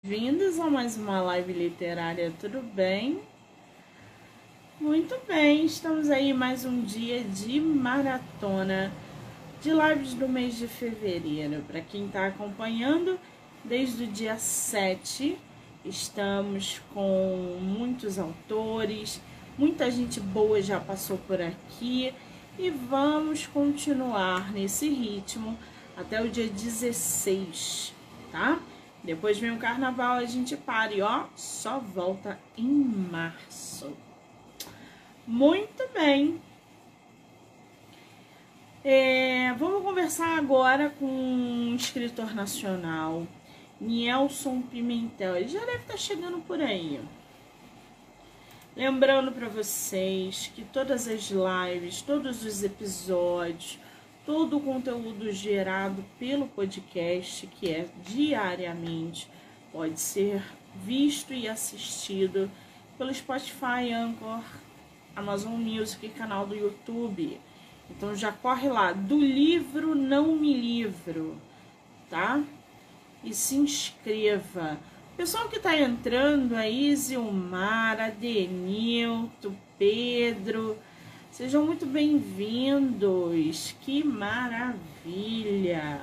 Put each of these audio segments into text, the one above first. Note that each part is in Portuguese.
Bem-vindos a mais uma live literária, tudo bem? Muito bem, estamos aí mais um dia de maratona de lives do mês de fevereiro. Para quem está acompanhando, desde o dia 7, estamos com muitos autores, muita gente boa já passou por aqui e vamos continuar nesse ritmo até o dia 16, tá? Depois vem o carnaval, a gente para e ó, só volta em março. Muito bem. É, vamos conversar agora com um escritor nacional, Nielson Pimentel. Ele já deve estar chegando por aí. Lembrando para vocês que todas as lives, todos os episódios, todo o conteúdo gerado pelo podcast, que é diariamente, pode ser visto e assistido pelo Spotify, Anchor, Amazon Music e canal do YouTube. Então já corre lá, do livro Não Me Livro, tá? E se inscreva. Pessoal que está entrando aí, Zilmar, Adenilto, Pedro, sejam muito bem-vindos. Que maravilha!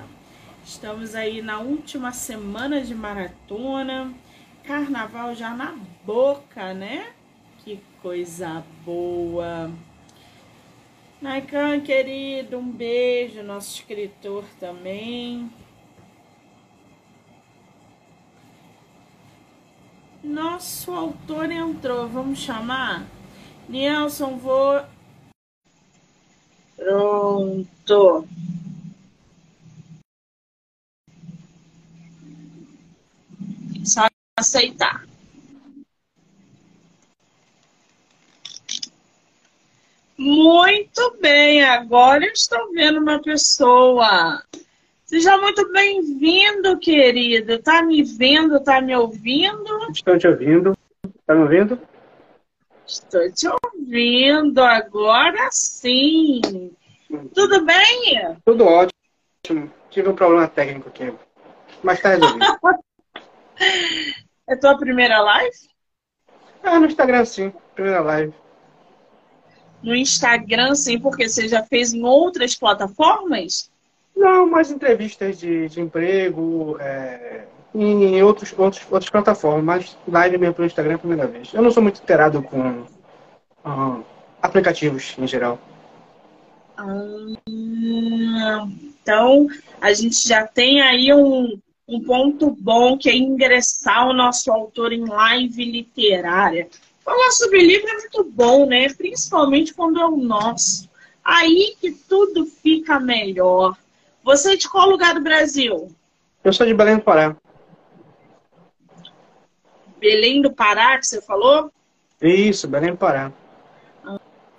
Estamos aí na última semana de maratona, carnaval já na boca, né? Que coisa boa! Naikan, querido, um beijo, nosso escritor também. Nosso autor entrou, vamos chamar? Nelson, vou. Pronto. Só aceitar. Muito bem, agora eu estou vendo uma pessoa. Seja muito bem-vindo, querido. Tá me vendo, tá me ouvindo? Estou te ouvindo. Tá me ouvindo? Estou te ouvindo agora sim. Tudo bem? Tudo ótimo. Tive um problema técnico aqui. Mas tá resolvido. é tua primeira live? Ah, no Instagram sim. Primeira live. No Instagram sim, porque você já fez em outras plataformas? Não, mais entrevistas de, de emprego, é, em outros, outros, outras plataformas, mas live mesmo pelo Instagram é a primeira vez. Eu não sou muito inteirado com uh, aplicativos em geral. Ah, então, a gente já tem aí um, um ponto bom que é ingressar o nosso autor em live literária. Falar sobre livro é muito bom, né? Principalmente quando é o nosso. Aí que tudo fica melhor. Você é de qual lugar do Brasil? Eu sou de Belém do Pará. Belém do Pará, que você falou? Isso, Belém do Pará.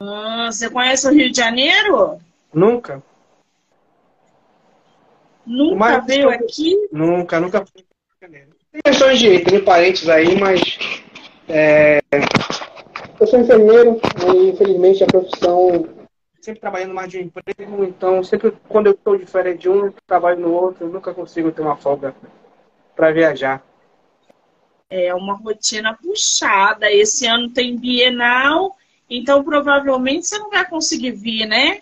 Ah, você conhece o Rio de Janeiro? Nunca. Nunca mas, veio aqui? Nunca, nunca fui. Tem questões de ter parentes aí, mas é, eu sou enfermeiro e infelizmente a profissão sempre trabalhando mais de um emprego, então sempre quando eu estou de férias de um, trabalho no outro, eu nunca consigo ter uma folga para viajar. É uma rotina puxada. Esse ano tem Bienal, então provavelmente você não vai conseguir vir, né?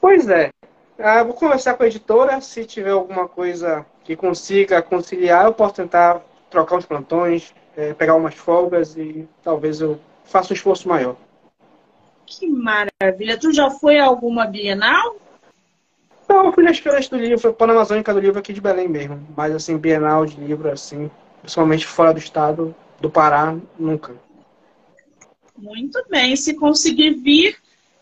Pois é. Ah, vou conversar com a editora, se tiver alguma coisa que consiga conciliar, eu posso tentar trocar uns plantões, é, pegar umas folgas e talvez eu faça um esforço maior. Que maravilha! Tu já foi a alguma Bienal? Não, eu fui nas feiras do livro, Panamazônica do livro aqui de Belém mesmo. Mas assim, Bienal de livro, assim, principalmente fora do estado do Pará, nunca. Muito bem. Se conseguir vir,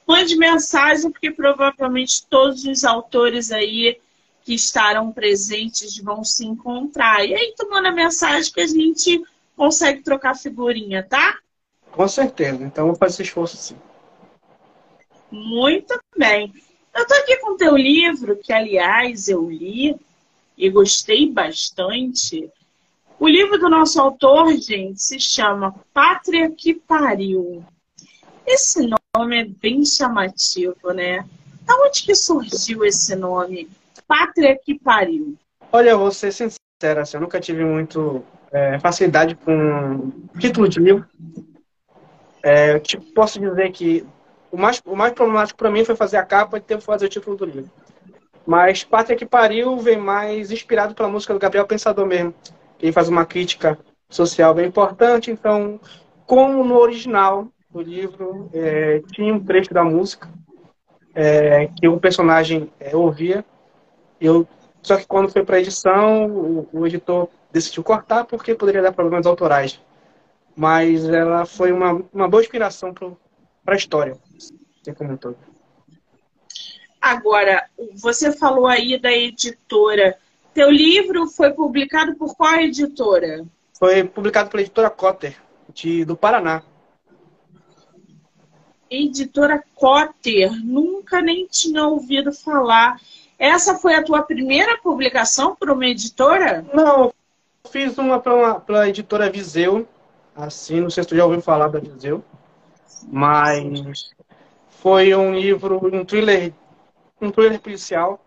mande mensagem, porque provavelmente todos os autores aí que estarão presentes vão se encontrar. E aí tu manda mensagem que a gente consegue trocar figurinha, tá? Com certeza. Então vou fazer esse esforço sim. Muito bem. Eu tô aqui com o teu livro, que aliás eu li e gostei bastante. O livro do nosso autor, gente, se chama Pátria que Pariu. Esse nome é bem chamativo, né? Da onde que surgiu esse nome? Pátria que Pariu. Olha, vou ser sincera, assim, eu nunca tive muito é, facilidade com título de livro. É, tipo, posso dizer que o mais, o mais problemático para mim foi fazer a capa e ter que fazer o título do livro. Mas Pátria que Pariu vem mais inspirado pela música do Gabriel Pensador mesmo. Ele faz uma crítica social bem importante, então, como no original do livro, é, tinha um trecho da música é, que o personagem é, ouvia, eu, só que quando foi para edição, o, o editor decidiu cortar porque poderia dar problemas autorais. Mas ela foi uma, uma boa inspiração para a história, um todo. Agora, você falou aí da editora. Teu livro foi publicado por qual editora? Foi publicado pela editora Cotter, de, do Paraná. Editora Cotter, nunca nem tinha ouvido falar. Essa foi a tua primeira publicação para uma editora? Não, fiz uma para a editora Viseu, assim, não sei se tu já ouviu falar da Viseu, mas foi um livro, um thriller um thriller policial.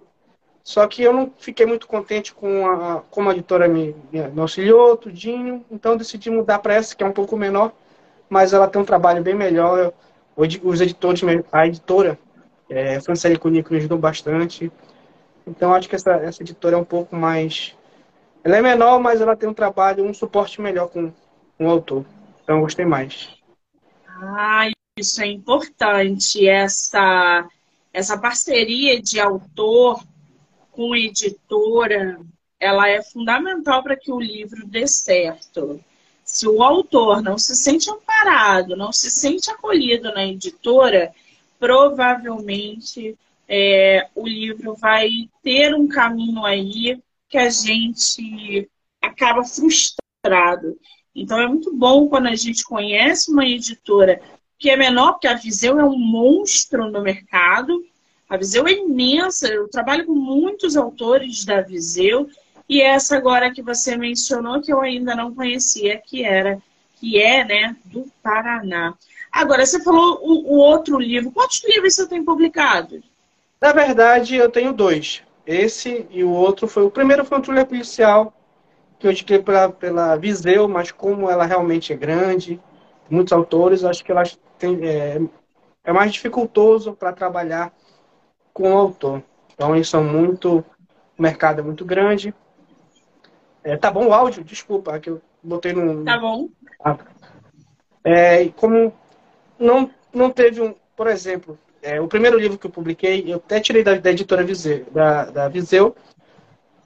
Só que eu não fiquei muito contente com a, como a editora me, me auxiliou, tudinho. Então decidi mudar para essa, que é um pouco menor, mas ela tem um trabalho bem melhor. Os editores, a editora, é, Francelle Cunico, me ajudou bastante. Então acho que essa, essa editora é um pouco mais. Ela é menor, mas ela tem um trabalho, um suporte melhor com, com o autor. Então eu gostei mais. Ah, isso é importante, essa essa parceria de autor com editora, ela é fundamental para que o livro dê certo. Se o autor não se sente amparado, não se sente acolhido na editora, provavelmente é, o livro vai ter um caminho aí que a gente acaba frustrado. Então é muito bom quando a gente conhece uma editora que é menor, porque a Viseu é um monstro no mercado. A Viseu é imensa, eu trabalho com muitos autores da Viseu, e essa agora que você mencionou, que eu ainda não conhecia, que era, que é, né, do Paraná. Agora, você falou o, o outro livro. Quantos livros você tem publicado? Na verdade, eu tenho dois. Esse e o outro foi. O primeiro foi um thriller policial, que eu indiquei pela, pela Viseu, mas como ela realmente é grande, muitos autores, acho que ela tem, é, é mais dificultoso para trabalhar com o autor. Então, eles são muito. O mercado é muito grande. É, tá bom o áudio? Desculpa, que eu botei no. Tá bom. Ah. É, como não, não teve um. Por exemplo, é, o primeiro livro que eu publiquei, eu até tirei da, da editora Viseu, da, da Viseu,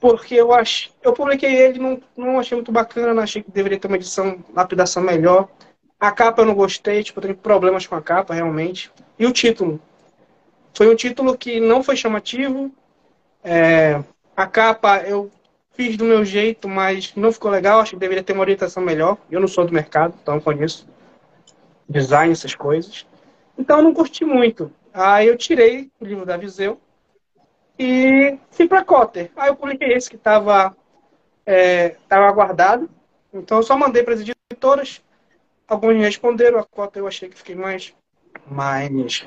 porque eu acho, eu publiquei ele, não, não achei muito bacana, achei que deveria ter uma edição, lapidação melhor. A capa eu não gostei, tipo, eu tenho problemas com a capa, realmente. E o título. Foi um título que não foi chamativo. É, a capa eu fiz do meu jeito, mas não ficou legal. Acho que deveria ter uma orientação melhor. Eu não sou do mercado, então não conheço design, essas coisas. Então eu não curti muito. Aí eu tirei o livro da Viseu e fui para Cotter. Aí eu publiquei esse que estava é, tava aguardado. Então eu só mandei para as editoras Alguns responderam, a cota eu achei que fiquei mais, mais.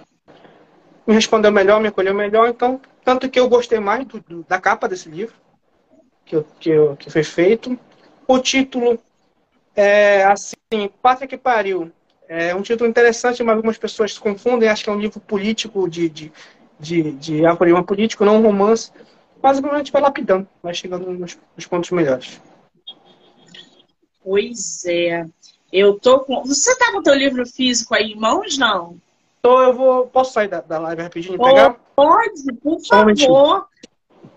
Me respondeu melhor, me acolheu melhor, então, tanto que eu gostei mais do, do, da capa desse livro, que, que, que foi feito. O título é assim, Pátria que Pariu. É um título interessante, mas algumas pessoas se confundem, acham que é um livro político de, de, de, de apoio político, não um romance. Mas a gente vai lapidando, vai chegando nos, nos pontos melhores. Pois é. Eu tô com. Você tá com o teu livro físico aí em mãos, não? Tô, eu vou. Posso sair da, da live rapidinho e pegar? Pode, por favor.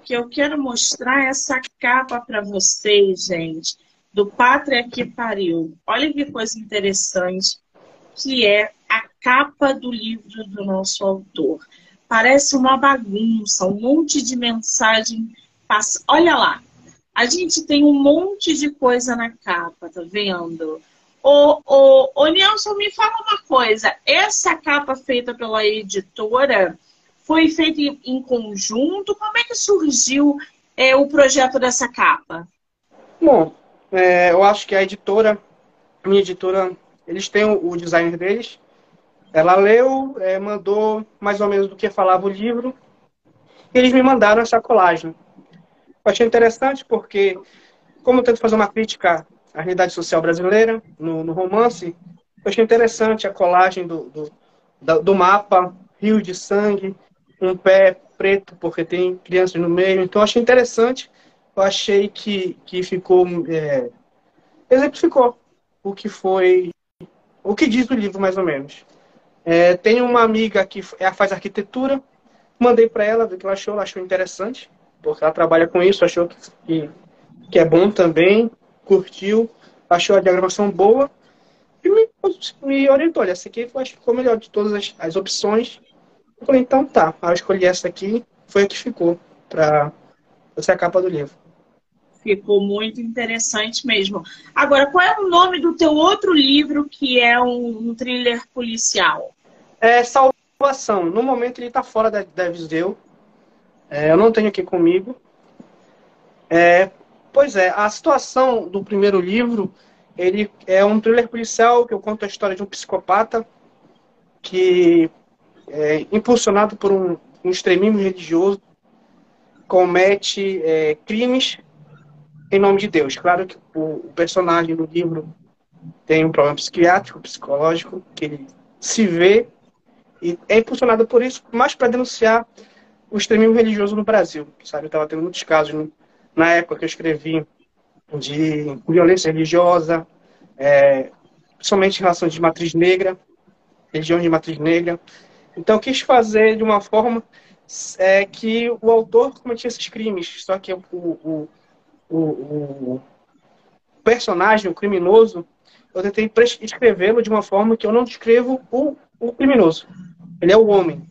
Que eu quero mostrar essa capa para vocês, gente. Do Pátria que Pariu. Olha que coisa interessante. Que é a capa do livro do nosso autor. Parece uma bagunça, um monte de mensagem. Passa... Olha lá. A gente tem um monte de coisa na capa, tá vendo? Ô, ô, ô Nelson, me fala uma coisa. Essa capa feita pela editora foi feita em conjunto? Como é que surgiu é, o projeto dessa capa? Bom, é, eu acho que a editora, minha editora, eles têm o, o designer deles. Ela leu, é, mandou mais ou menos do que falava o livro. E eles me mandaram essa colagem. Eu achei interessante porque, como eu tento fazer uma crítica a realidade social brasileira no, no romance. Eu achei interessante a colagem do, do, do mapa, rio de sangue, um pé preto, porque tem crianças no meio. Então, achei interessante. Eu achei que, que ficou. É, exemplificou o que foi. O que diz o livro, mais ou menos. É, tenho uma amiga que faz arquitetura. Mandei para ela ver o que ela achou. Ela achou interessante, porque ela trabalha com isso. Achou que, que, que é bom também. Curtiu. Achou a diagramação boa. E me, me orientou. Olha, essa aqui ficou melhor de todas as, as opções. Eu falei, então tá. Aí eu escolhi essa aqui. Foi a que ficou para ser a capa do livro. Ficou muito interessante mesmo. Agora, qual é o nome do teu outro livro que é um, um thriller policial? É Salvação. No momento ele está fora da, da Viseu. É, eu não tenho aqui comigo. É, pois é, a situação do primeiro livro, ele é um thriller policial que eu conto a história de um psicopata que é impulsionado por um, um extremismo religioso comete é, crimes em nome de Deus. Claro que o, personagem do livro tem um problema psiquiátrico, psicológico, que ele se vê e é impulsionado por isso, mais para denunciar o extremismo religioso no Brasil. Sabe, estava tendo muitos casos no, na época que eu escrevi de violência religiosa, é, principalmente em relação de matriz negra, religião de matriz negra. Então, quis fazer de uma forma é, que o autor cometia esses crimes, só que o, o, o, o personagem, o criminoso, eu tentei escrevê-lo de uma forma que eu não descrevo o, o criminoso. Ele é o homem,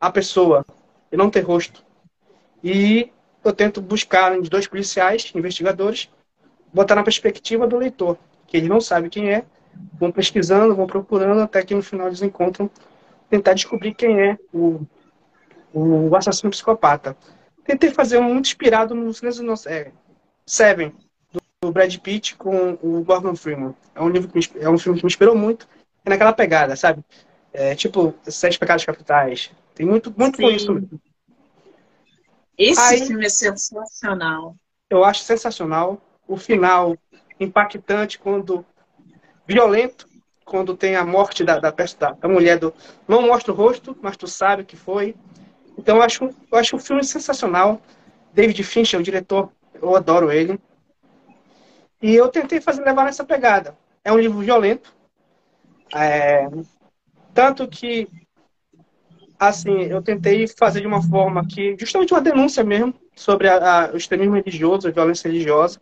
a pessoa, ele não tem rosto. E eu tento buscar os dois policiais, investigadores, botar na perspectiva do leitor, que ele não sabe quem é, vão pesquisando, vão procurando, até que no final eles encontram, tentar descobrir quem é o, o assassino psicopata. Tentei fazer um muito inspirado no é, Seven, do Brad Pitt com o Morgan Freeman. É um, livro que me, é um filme que me inspirou muito. É naquela pegada, sabe? É, tipo, Sete Pecados Capitais. Tem muito, muito com isso. Esse Aí, filme é sensacional. Eu acho sensacional. O final impactante quando violento, quando tem a morte da, da, da mulher do. Não mostra o rosto, mas tu sabe o que foi. Então eu acho, eu acho um filme sensacional. David Fincher, o diretor, eu adoro ele. E eu tentei fazer levar nessa pegada. É um livro violento. É, tanto que, assim, eu tentei fazer de uma forma que, justamente uma denúncia mesmo, sobre a, a, o extremismo religioso, a violência religiosa,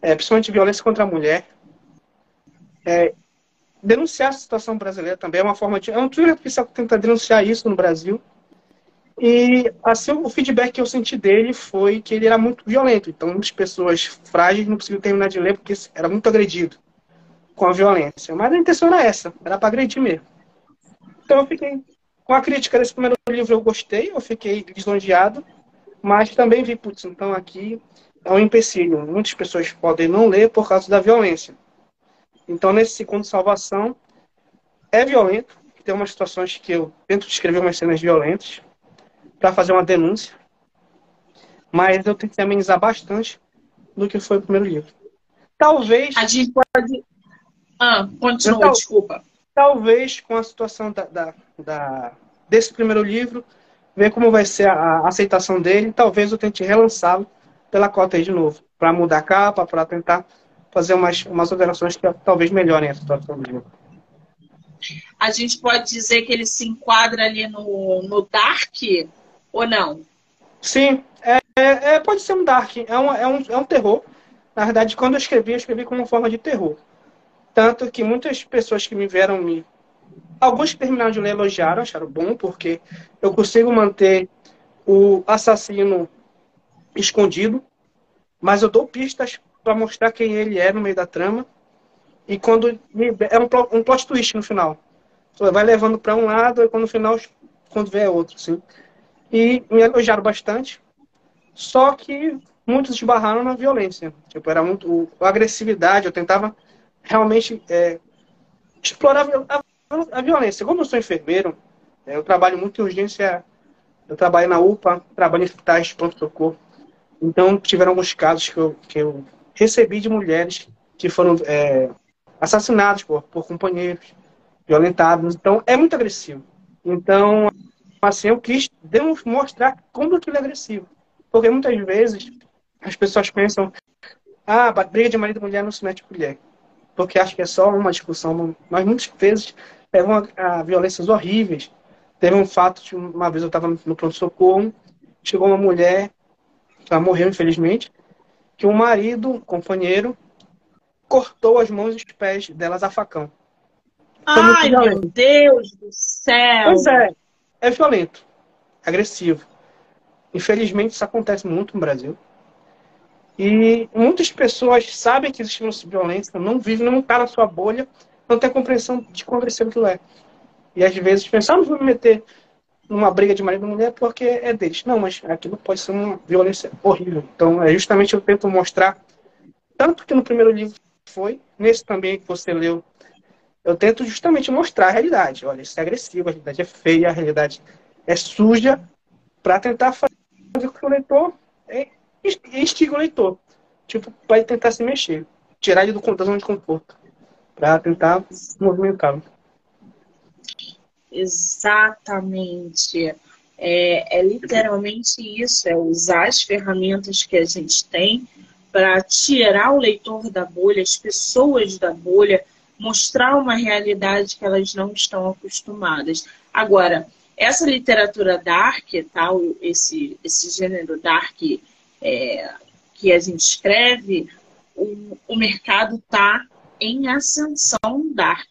é, principalmente violência contra a mulher. É, denunciar a situação brasileira também é uma forma de. É um thriller que tenta denunciar isso no Brasil. E assim, o feedback que eu senti dele foi que ele era muito violento. Então, muitas pessoas frágeis não conseguiam terminar de ler porque era muito agredido com a violência. Mas a intenção era essa, era para agredir mesmo. Então, eu fiquei com a crítica desse primeiro livro, eu gostei, eu fiquei lisonjeado, mas também vi, putz, então aqui é um empecilho. Muitas pessoas podem não ler por causa da violência. Então, nesse segundo Salvação, é violento. Tem umas situações que eu tento descrever umas cenas violentas para fazer uma denúncia, mas eu tentei amenizar bastante do que foi o primeiro livro. Talvez. A gente pode. Ah, continua, tal, desculpa. Talvez com a situação da, da, da, desse primeiro livro, ver como vai ser a, a aceitação dele, talvez eu tente relançá-lo pela cota aí de novo, para mudar a capa, para tentar fazer umas, umas alterações que talvez melhorem a situação do livro. A gente pode dizer que ele se enquadra ali no, no Dark, ou não? Sim, é, é, é, pode ser um dark, é um, é, um, é um terror. Na verdade, quando eu escrevi, eu escrevi como uma forma de terror. Tanto que muitas pessoas que me vieram me. Alguns que terminaram de ler elogiaram, acharam bom, porque eu consigo manter o assassino escondido, mas eu dou pistas para mostrar quem ele é no meio da trama. E quando. É um, um plot twist no final. Vai levando para um lado e quando no final, quando vê é outro, assim e me elogiaram bastante. Só que muitos esbarraram na violência. Tipo, era muito a agressividade. Eu tentava realmente é, explorar a, a, violência. Como eu sou enfermeiro, é, eu trabalho muito em urgência. Eu trabalho na UPA, trabalho em hospitais de pronto-socorro. Então, tiveram alguns casos que eu, que eu recebi de mulheres que foram é, assassinados por, por companheiros, violentados. Então, é muito agressivo. Então, assim, eu quis demonstrar como aquilo é agressivo. Porque muitas vezes as pessoas pensam, ah, briga de marido e mulher não se mete mulher. Porque acho que é só uma discussão, mas muitas vezes levam a, a violências horríveis. Teve um fato de uma vez eu estava no pronto-socorro, chegou uma mulher, ela morreu infelizmente, que o marido, um companheiro, cortou as mãos e os pés delas a facão. Ai, meu Deus do céu! Pois é, é violento, agressivo. Infelizmente, isso acontece muito no Brasil. E muitas pessoas sabem que existe violência, não vivem, não está na sua bolha, não tem a compreensão de quão agressivo aquilo é. E às vezes pensamos vou me meter numa briga de marido e mulher porque é deles. Não, mas aquilo pode ser uma violência horrível. Então, é justamente eu tento mostrar, tanto que no primeiro livro foi, nesse também que você leu, eu tento justamente mostrar a realidade. Olha, isso é agressivo, a realidade é feia, a realidade é suja, para tentar fazer com que o leitor é, instiga o leitor. Tipo, para tentar se mexer, tirar ele do, zona de conforto, para tentar movimentá-lo. Exatamente. É, é literalmente isso, é usar as ferramentas que a gente tem para tirar o leitor da bolha, as pessoas da bolha, mostrar uma realidade que elas não estão acostumadas. Agora, essa literatura dark, tal, esse, esse gênero dark é, que a gente escreve, o, o mercado está em ascensão dark.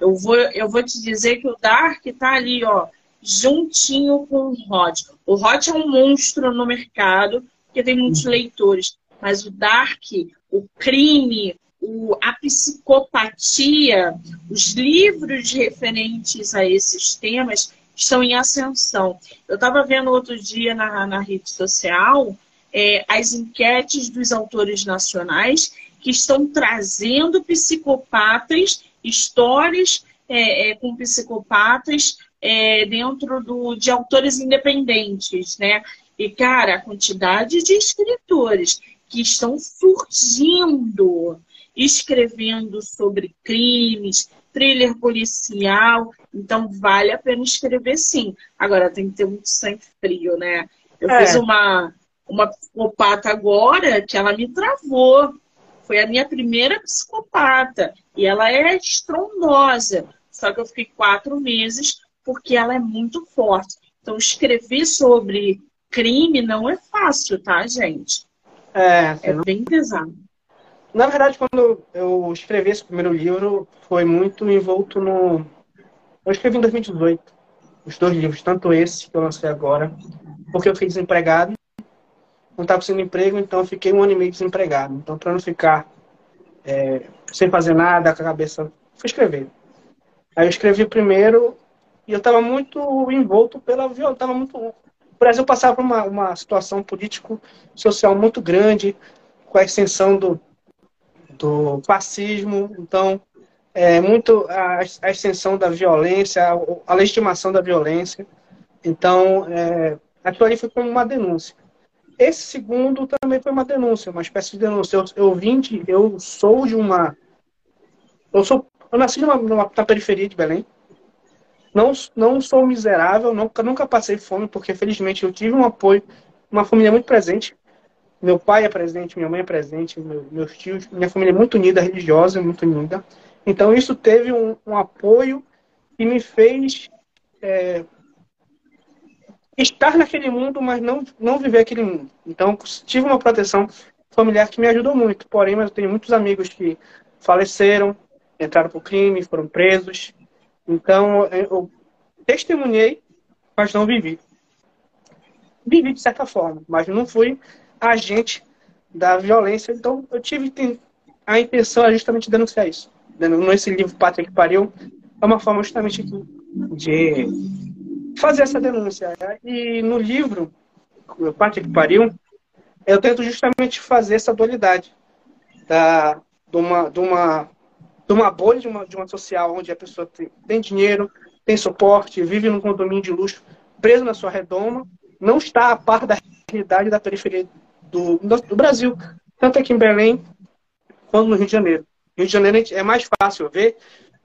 Eu vou, eu vou te dizer que o dark está ali, ó, juntinho com o hot. O hot é um monstro no mercado, porque tem muitos uhum. leitores. Mas o dark, o crime, o, a psicopatia, os livros referentes a esses temas estão em ascensão. Eu estava vendo outro dia na, na rede social é, as enquetes dos autores nacionais que estão trazendo psicopatas, histórias é, é, com psicopatas é, dentro do, de autores independentes, né? E, cara, a quantidade de escritores que estão surgindo, escrevendo sobre crimes, thriller policial. Então, vale a pena escrever sim. Agora, tem que ter muito sangue frio, né? Eu é. fiz uma, uma psicopata agora que ela me travou. Foi a minha primeira psicopata. E ela é estrondosa. Só que eu fiquei quatro meses porque ela é muito forte. Então, escrever sobre crime não é fácil, tá, gente? É, é bem pesado. Na verdade, quando eu escrevi esse primeiro livro, foi muito envolto no. Eu escrevi em 2018, os dois livros, tanto esse que eu lancei agora, porque eu fiquei desempregado, não estava conseguindo emprego, então eu fiquei um ano e meio desempregado. Então, para não ficar é, sem fazer nada, com a cabeça, fui escrever. Aí eu escrevi primeiro e eu estava muito envolto pela violência, estava muito o Brasil passava por uma, uma situação político-social muito grande, com a extensão do, do fascismo, então, é, muito a, a extensão da violência, a, a, legitimação da violência. Então, é, aquilo ali foi como uma denúncia. Esse segundo também foi uma denúncia, uma espécie de denúncia. Eu, eu vim de, eu sou de uma, eu sou, eu nasci numa, numa, na periferia de Belém, não, não sou miserável, nunca, nunca passei fome, porque felizmente eu tive um apoio, uma família muito presente. Meu pai é presente, minha mãe é presente, meu, meus tios, minha família é muito unida, religiosa, muito unida. Então isso teve um, um apoio que me fez é, estar naquele mundo, mas não, não viver aquele mundo. Então tive uma proteção familiar que me ajudou muito. Porém, mas eu tenho muitos amigos que faleceram, entraram para o crime, foram presos. Então, eu testemunhei, mas não vivi. Vivi de certa forma, mas não fui agente da violência. Então, eu tive a intenção é justamente denunciar isso. Nesse livro, Pátria que Pariu, é uma forma justamente de fazer essa denúncia. E no livro, Pátria que Pariu, eu tento justamente fazer essa dualidade da, de, uma, de uma de uma bolha de uma, de uma social onde a pessoa tem, tem dinheiro, tem suporte, vive num condomínio de luxo, preso na sua redoma, não está a par da realidade da periferia do, do, Brasil. Tanto aqui em Belém, quanto no Rio de Janeiro. Rio de Janeiro é mais fácil ver,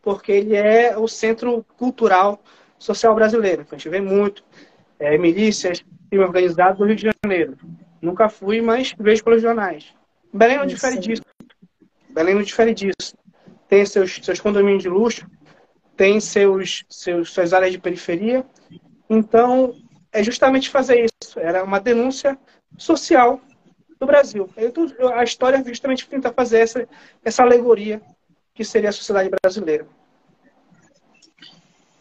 porque ele é o centro cultural social brasileiro. Então, a gente vê muito é, milícias, crime organizado no Rio de Janeiro. Nunca fui, mas vejo pelos jornais. Belém não difere disso. Belém não difere disso. Tem seus, seus condomínios de luxo, tem seus, seus, suas áreas de periferia. Então, é justamente fazer isso. Era uma denúncia social do Brasil. A história justamente tenta fazer essa, essa alegoria que seria a sociedade brasileira.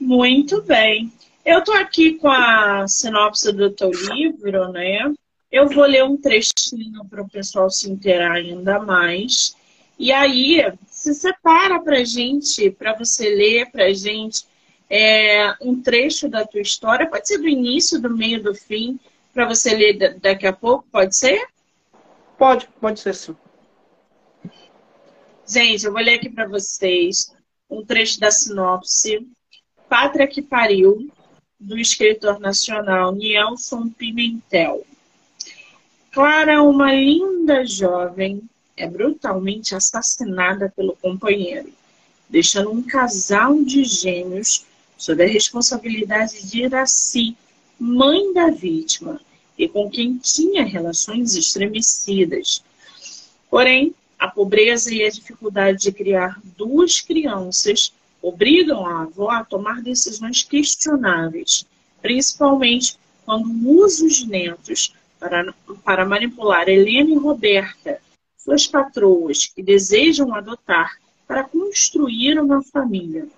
Muito bem. Eu estou aqui com a sinopse do teu livro, né? Eu vou ler um trechinho para o pessoal se inteirar ainda mais. E aí, se separa para gente, para você ler para gente é, um trecho da tua história. Pode ser do início, do meio, do fim, para você ler daqui a pouco, pode ser? Pode, pode ser sim. Gente, eu vou ler aqui para vocês um trecho da sinopse. Pátria que Pariu, do escritor nacional Nielson Pimentel. Clara, uma linda jovem, é brutalmente assassinada pelo companheiro, deixando um casal de gêmeos sob a responsabilidade de Iraci, mãe da vítima, e com quem tinha relações estremecidas. Porém, a pobreza e a dificuldade de criar duas crianças obrigam a avó a tomar decisões questionáveis, principalmente quando usa os netos para, para manipular Helena e Roberta, suas patroas, que desejam adotar para construir uma família.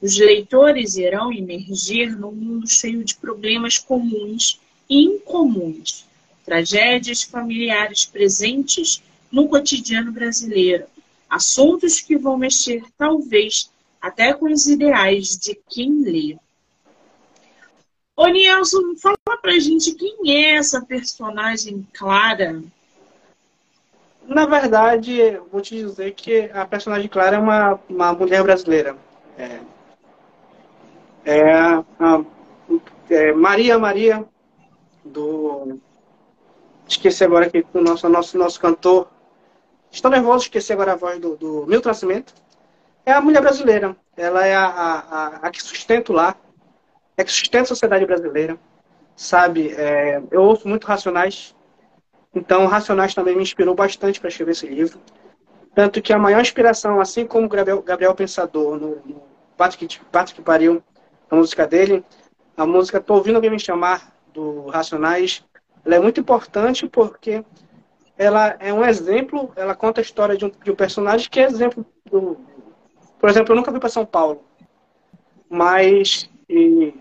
Os leitores irão emergir num mundo cheio de problemas comuns e incomuns, tragédias familiares presentes no cotidiano brasileiro, assuntos que vão mexer, talvez, até com os ideais de quem lê. Ô, Nielson, fala pra gente quem é essa personagem Clara. Na verdade, vou te dizer que a personagem Clara é uma, uma mulher brasileira. É, é, a, é Maria Maria, do. Esqueci agora aqui o nosso, nosso, nosso cantor. Estou nervoso, esqueci agora a voz do, do Milton Nascimento é a mulher brasileira. Ela é a, a, a que sustenta lar, é que sustenta a sociedade brasileira. Sabe, é, eu ouço muito Racionais, então Racionais também me inspirou bastante para escrever esse livro. Tanto que a maior inspiração, assim como Gabriel, Gabriel Pensador, no, no Patrick, Patrick Pariu, a música dele, a música Tô Ouvindo Alguém Me Chamar, do Racionais, ela é muito importante porque ela é um exemplo, ela conta a história de um, de um personagem que é exemplo do, por exemplo, eu nunca fui para São Paulo, mas e,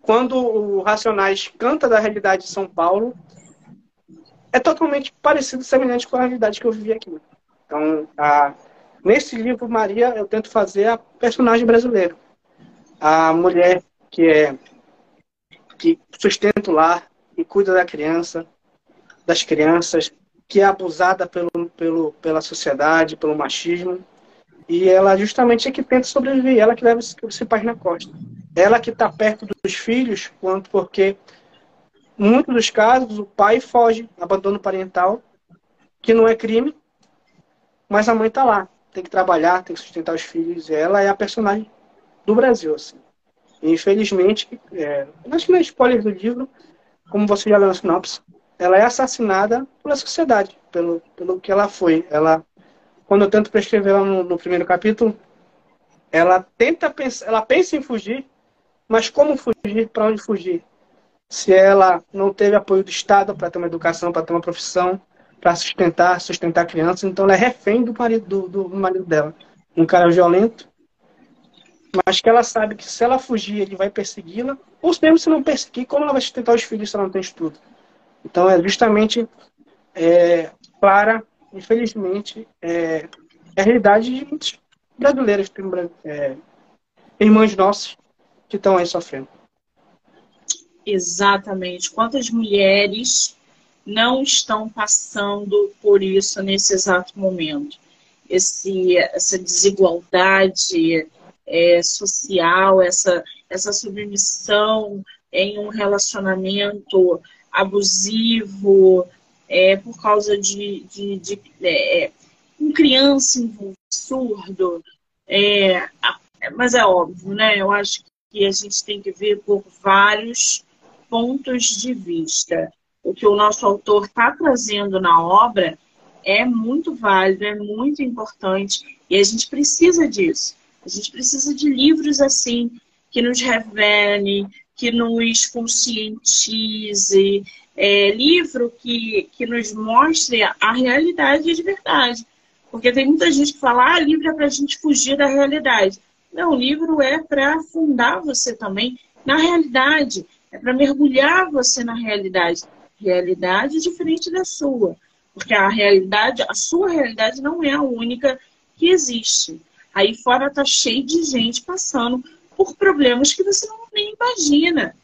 quando o Racionais canta da realidade de São Paulo, é totalmente parecido, semelhante com a realidade que eu vivi aqui. Então, a, nesse livro, Maria, eu tento fazer a personagem brasileira. A mulher que é que sustenta o lar, e cuida da criança, das crianças, que é abusada pelo, pelo, pela sociedade, pelo machismo, e ela justamente é que tenta sobreviver, ela que leva esse pai na costa. Ela que está perto dos filhos, quanto porque, muitos dos casos, o pai foge, abandono parental, que não é crime, mas a mãe está lá, tem que trabalhar, tem que sustentar os filhos. Ela é a personagem do Brasil, assim. Infelizmente, é, acho que não é spoiler do livro, como você já leu na sinopse, ela é assassinada pela sociedade, pelo, pelo que ela foi. Ela quando eu tento prescrever ela no, no primeiro capítulo, ela tenta pensar, ela pensa em fugir, mas como fugir? Para onde fugir? Se ela não teve apoio do Estado para ter uma educação, para ter uma profissão, para sustentar, sustentar crianças, então ela é refém do marido, do, do marido dela. Um cara violento, mas que ela sabe que se ela fugir, ele vai persegui-la, ou mesmo se não perseguir, como ela vai sustentar os filhos se ela não tem estudo? Então é justamente é, Clara infelizmente, é, é a realidade de muitos brasileiros, é, irmãs nossas, que estão aí sofrendo. Exatamente. Quantas mulheres não estão passando por isso nesse exato momento? Esse, essa desigualdade é, social, essa, essa submissão em um relacionamento abusivo, é, por causa de, de, de é, com criança envolvida, surdo. É, mas é óbvio, né? Eu acho que a gente tem que ver por vários pontos de vista. O que o nosso autor está trazendo na obra é muito válido, é muito importante e a gente precisa disso. A gente precisa de livros assim que nos revele, que nos conscientize, é, livro que, que nos mostre a realidade de verdade. Porque tem muita gente que fala, ah, livro é para a gente fugir da realidade. Não, o livro é para afundar você também na realidade, é para mergulhar você na realidade. Realidade diferente da sua. Porque a realidade, a sua realidade não é a única que existe. Aí fora está cheio de gente passando por problemas que você não nem imagina.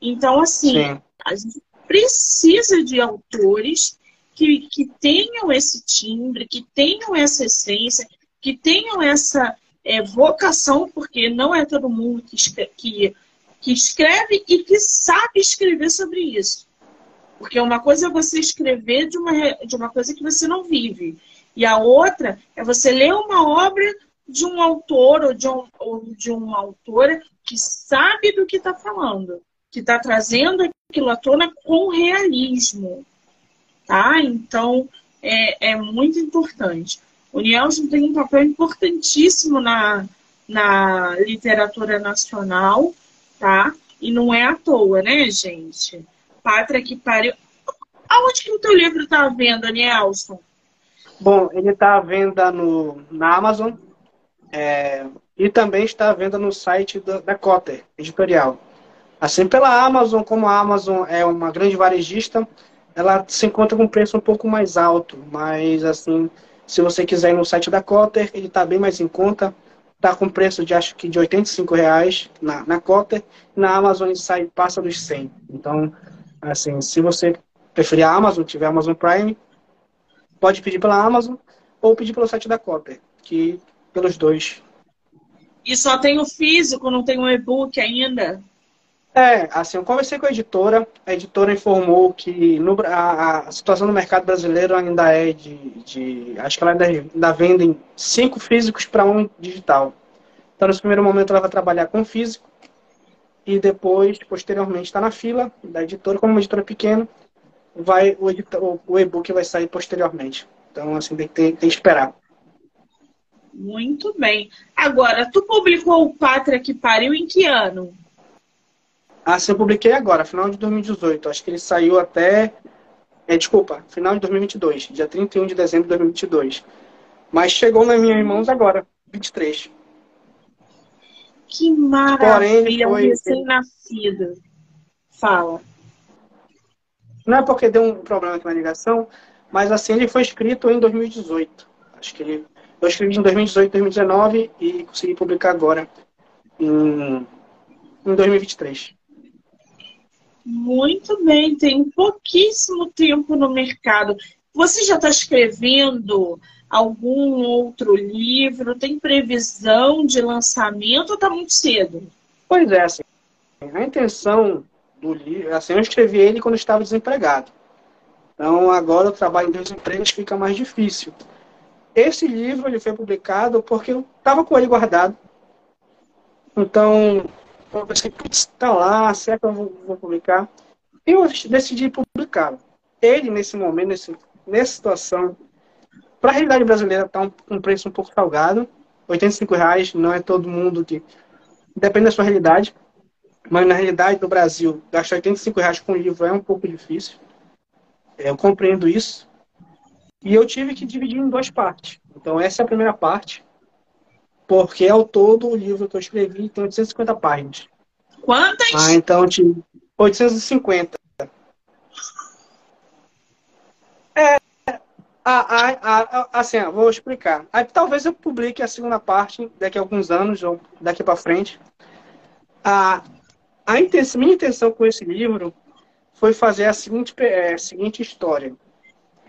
Então, assim, Sim. a gente precisa de autores que, que tenham esse timbre, que tenham essa essência, que tenham essa é, vocação, porque não é todo mundo que, que, que escreve e que sabe escrever sobre isso. Porque uma coisa é você escrever de uma, de uma coisa que você não vive. E a outra é você ler uma obra de um autor ou de, um, ou de uma autora que sabe do que está falando, que está trazendo aquilo à tona com realismo. Tá? Então, é, é muito importante. O Nielsen tem um papel importantíssimo na, na literatura nacional, tá? E não é à toa, né, gente? Pátria que pariu. Aonde que o teu livro está à venda, Nielson? Bom, ele está à venda no, na Amazon é, e também está à venda no site da, da Cotter Editorial. Assim, pela Amazon, como a Amazon é uma grande varejista, ela se encontra com um preço um pouco mais alto, mas assim, se você quiser ir no site da Cotter, ele está bem mais em conta. Está com preço de acho que de 85 reais na, na Cotter. Na Amazon ele sai, passa dos 100. Então, assim, se você preferir a Amazon, tiver Amazon Prime, pode pedir pela Amazon ou pedir pelo site da Cotter, que pelos dois. E só tem o físico, não tem o e-book ainda? É, assim, eu conversei com a editora, a editora informou que no, a, a, situação no mercado brasileiro ainda é de, de acho que ela ainda, ainda vendem cinco físicos para um digital. Então, nesse primeiro momento, ela vai trabalhar com físico e depois, posteriormente, está na fila da editora, como uma editora pequena, vai o, editor, o e-book vai sair posteriormente. Então, assim, tem que, ter, tem que esperar. Muito bem. Agora, tu publicou o Pátria que Pariu em que ano? Ah, sim, eu publiquei agora, final de 2018. Acho que ele saiu até. É, desculpa, final de 2022, dia 31 de dezembro de 2022. Mas chegou nas minhas mãos agora, 23. Que maravilha, foi... um recém-nascido. Fala. Não é porque deu um problema aqui na ligação, mas assim, ele foi escrito em 2018. Acho que ele. Eu escrevi em 2018, 2019 e consegui publicar agora em, em 2023. Muito bem, tem pouquíssimo tempo no mercado. Você já está escrevendo algum outro livro? Tem previsão de lançamento ou está muito cedo? Pois é, assim, a intenção do livro, assim, eu escrevi ele quando estava desempregado. Então agora o trabalho em dois empregos fica mais difícil. Esse livro ele foi publicado porque eu estava com ele guardado. Então eu pensei, putz, tá lá, será que eu vou, vou publicar? Eu decidi publicar. Ele, nesse momento, nesse, nessa situação, para a realidade brasileira, está um, um, preço um pouco salgado. 85 reais não é todo mundo que. Depende da sua realidade. Mas na realidade do Brasil, gastar 85 reais com um livro é um pouco difícil. Eu compreendo isso. E eu tive que dividir em duas partes. Então, essa é a primeira parte porque ao todo o livro que eu escrevi tem 850 páginas. Quantas? Ah, então tive 850. É, a, a, a, assim, ó, vou explicar. Aí, talvez eu publique a segunda parte daqui a alguns anos, ou daqui para frente. A, a intenção, minha intenção com esse livro foi fazer a seguinte, é, a seguinte história.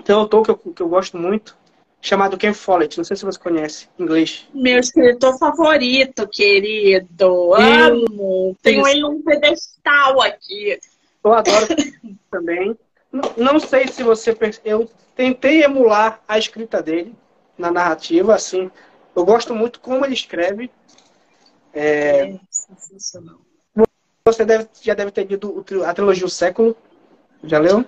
Tem um autor que eu, que eu gosto muito, chamado Ken Follett. Não sei se você conhece em inglês. Meu escritor favorito, querido. Amo. Tenho ele num pedestal aqui. Eu adoro também. Não, não sei se você. Eu tentei emular a escrita dele na narrativa, assim. Eu gosto muito como ele escreve. É, é sensacional. Você deve, já deve ter lido a trilogia O Século. Já leu?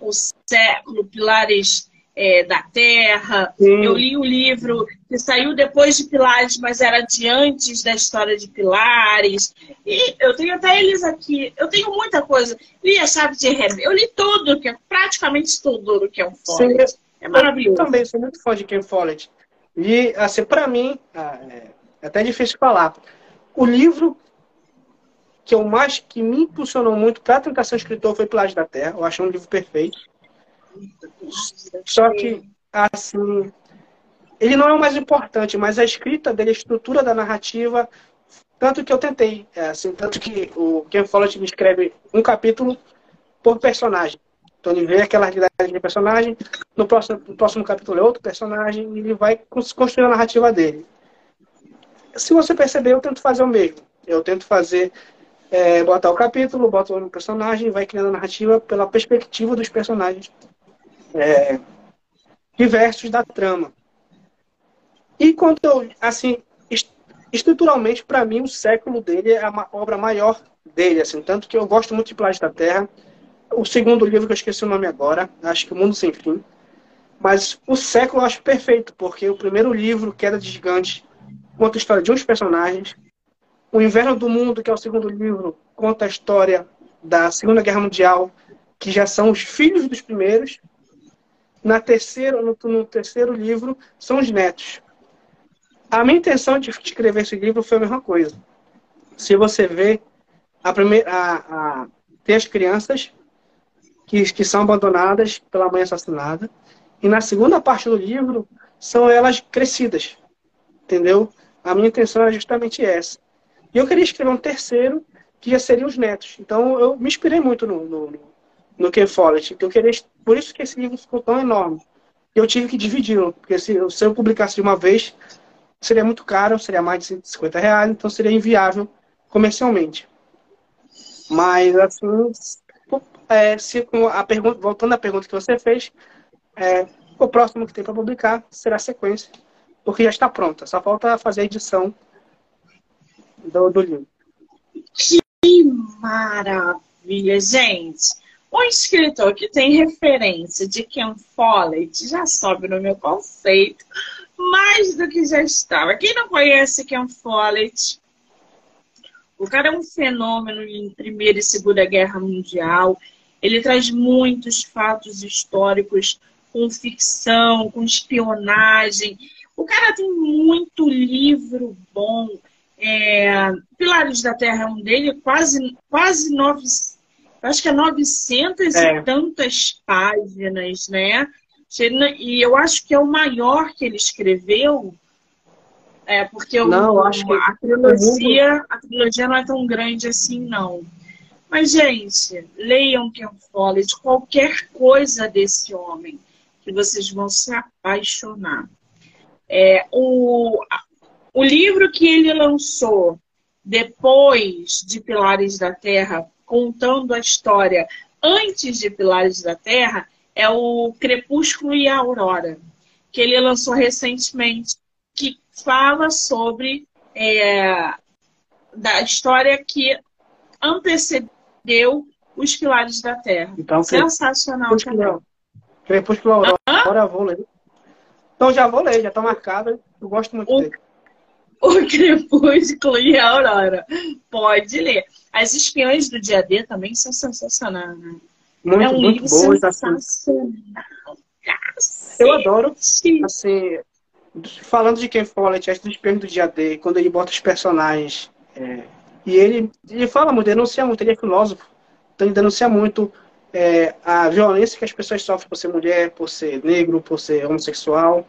O Século, Pilares é, da Terra. Sim. Eu li o livro que saiu depois de Pilares, mas era de antes da história de Pilares. E eu tenho até eles aqui. Eu tenho muita coisa. Li a Chave de Rebelde. Eu li tudo, que é, praticamente tudo do que é um Follett. É maravilhoso. Eu também sou muito fã de Ken Follett. E, assim, para mim, ah, é, é até difícil falar. O livro que eu mais que me impulsionou muito para tentar ser escritor foi Pilares da Terra. Eu acho um livro perfeito. Só que, assim, ele não é o mais importante, mas a escrita dele, a estrutura da narrativa, tanto que eu tentei, é, assim, tanto que o Ken Follett me escreve um capítulo por personagem. Então ele vê aquela realidade de personagem, no próximo, no próximo capítulo é outro personagem, e ele vai construir a narrativa dele. Se você perceber, eu tento fazer o mesmo. Eu tento fazer, é, botar o capítulo, botar o personagem, vai criando a narrativa pela perspectiva dos personagens é, diversos da trama. E quando eu, assim, estruturalmente, para mim, o século dele é a obra maior dele, assim, tanto que eu gosto muito de da Terra. O segundo livro, que eu esqueci o nome agora, acho que O Mundo Sem Fim. Mas o século eu acho perfeito, porque o primeiro livro, Queda de Gigantes, conta a história de uns personagens. O Inverno do Mundo, que é o segundo livro, conta a história da Segunda Guerra Mundial, que já são os filhos dos primeiros. Na terceira, no, no terceiro livro, são os netos. A minha intenção de escrever esse livro foi a mesma coisa. Se você vê, a primeira, a, a, tem as crianças que, que são abandonadas pela mãe assassinada, e na segunda parte do livro são elas crescidas, entendeu? A minha intenção era justamente essa. E eu queria escrever um terceiro, que já seria os netos. Então eu me inspirei muito no, no, no Ken Follett, eu queria, por isso que esse livro ficou tão enorme. Eu tive que dividi-lo, porque se, se eu publicasse de uma vez, seria muito caro, seria mais de 150 reais, então seria inviável comercialmente. Mas, assim, é, se, a pergunta, voltando à pergunta que você fez, é, o próximo que tem para publicar será a sequência, porque já está pronta, só falta fazer a edição do, do livro. Que maravilha, gente! Um escritor que tem referência de Ken Follett já sobe no meu conceito mais do que já estava. Quem não conhece Ken Follett? O cara é um fenômeno em Primeira e Segunda Guerra Mundial. Ele traz muitos fatos históricos com ficção, com espionagem. O cara tem muito livro bom. É, Pilares da Terra é um dele, quase, quase nove, acho que é 900 é. e tantas páginas, né? E eu acho que é o maior que ele escreveu, é, porque não, o, acho que a trilogia, a trilogia não é tão grande assim, não. Mas, gente, leiam Ken Follett, qualquer coisa desse homem, que vocês vão se apaixonar. É, o, o livro que ele lançou depois de Pilares da Terra, contando a história antes de Pilares da Terra, é o Crepúsculo e a Aurora, que ele lançou recentemente, que fala sobre é, da história que antecedeu os Pilares da Terra. Então, Sensacional Crepúsculo, Crepúsculo e Aurora, vou ler. Então já vou ler, já está marcado. Eu gosto muito o, dele. O Crepúsculo e a Aurora. Pode ler. As Espiãs do Dia D também são sensacionais. Né? Muito, é um muito livro. Assim. Eu adoro, assim, falando de Ken Follett, as dos do dia D, quando ele bota os personagens, é, e ele, ele fala muito, denuncia muito, ele é filósofo, então ele denuncia muito é, a violência que as pessoas sofrem por ser mulher, por ser negro, por ser homossexual.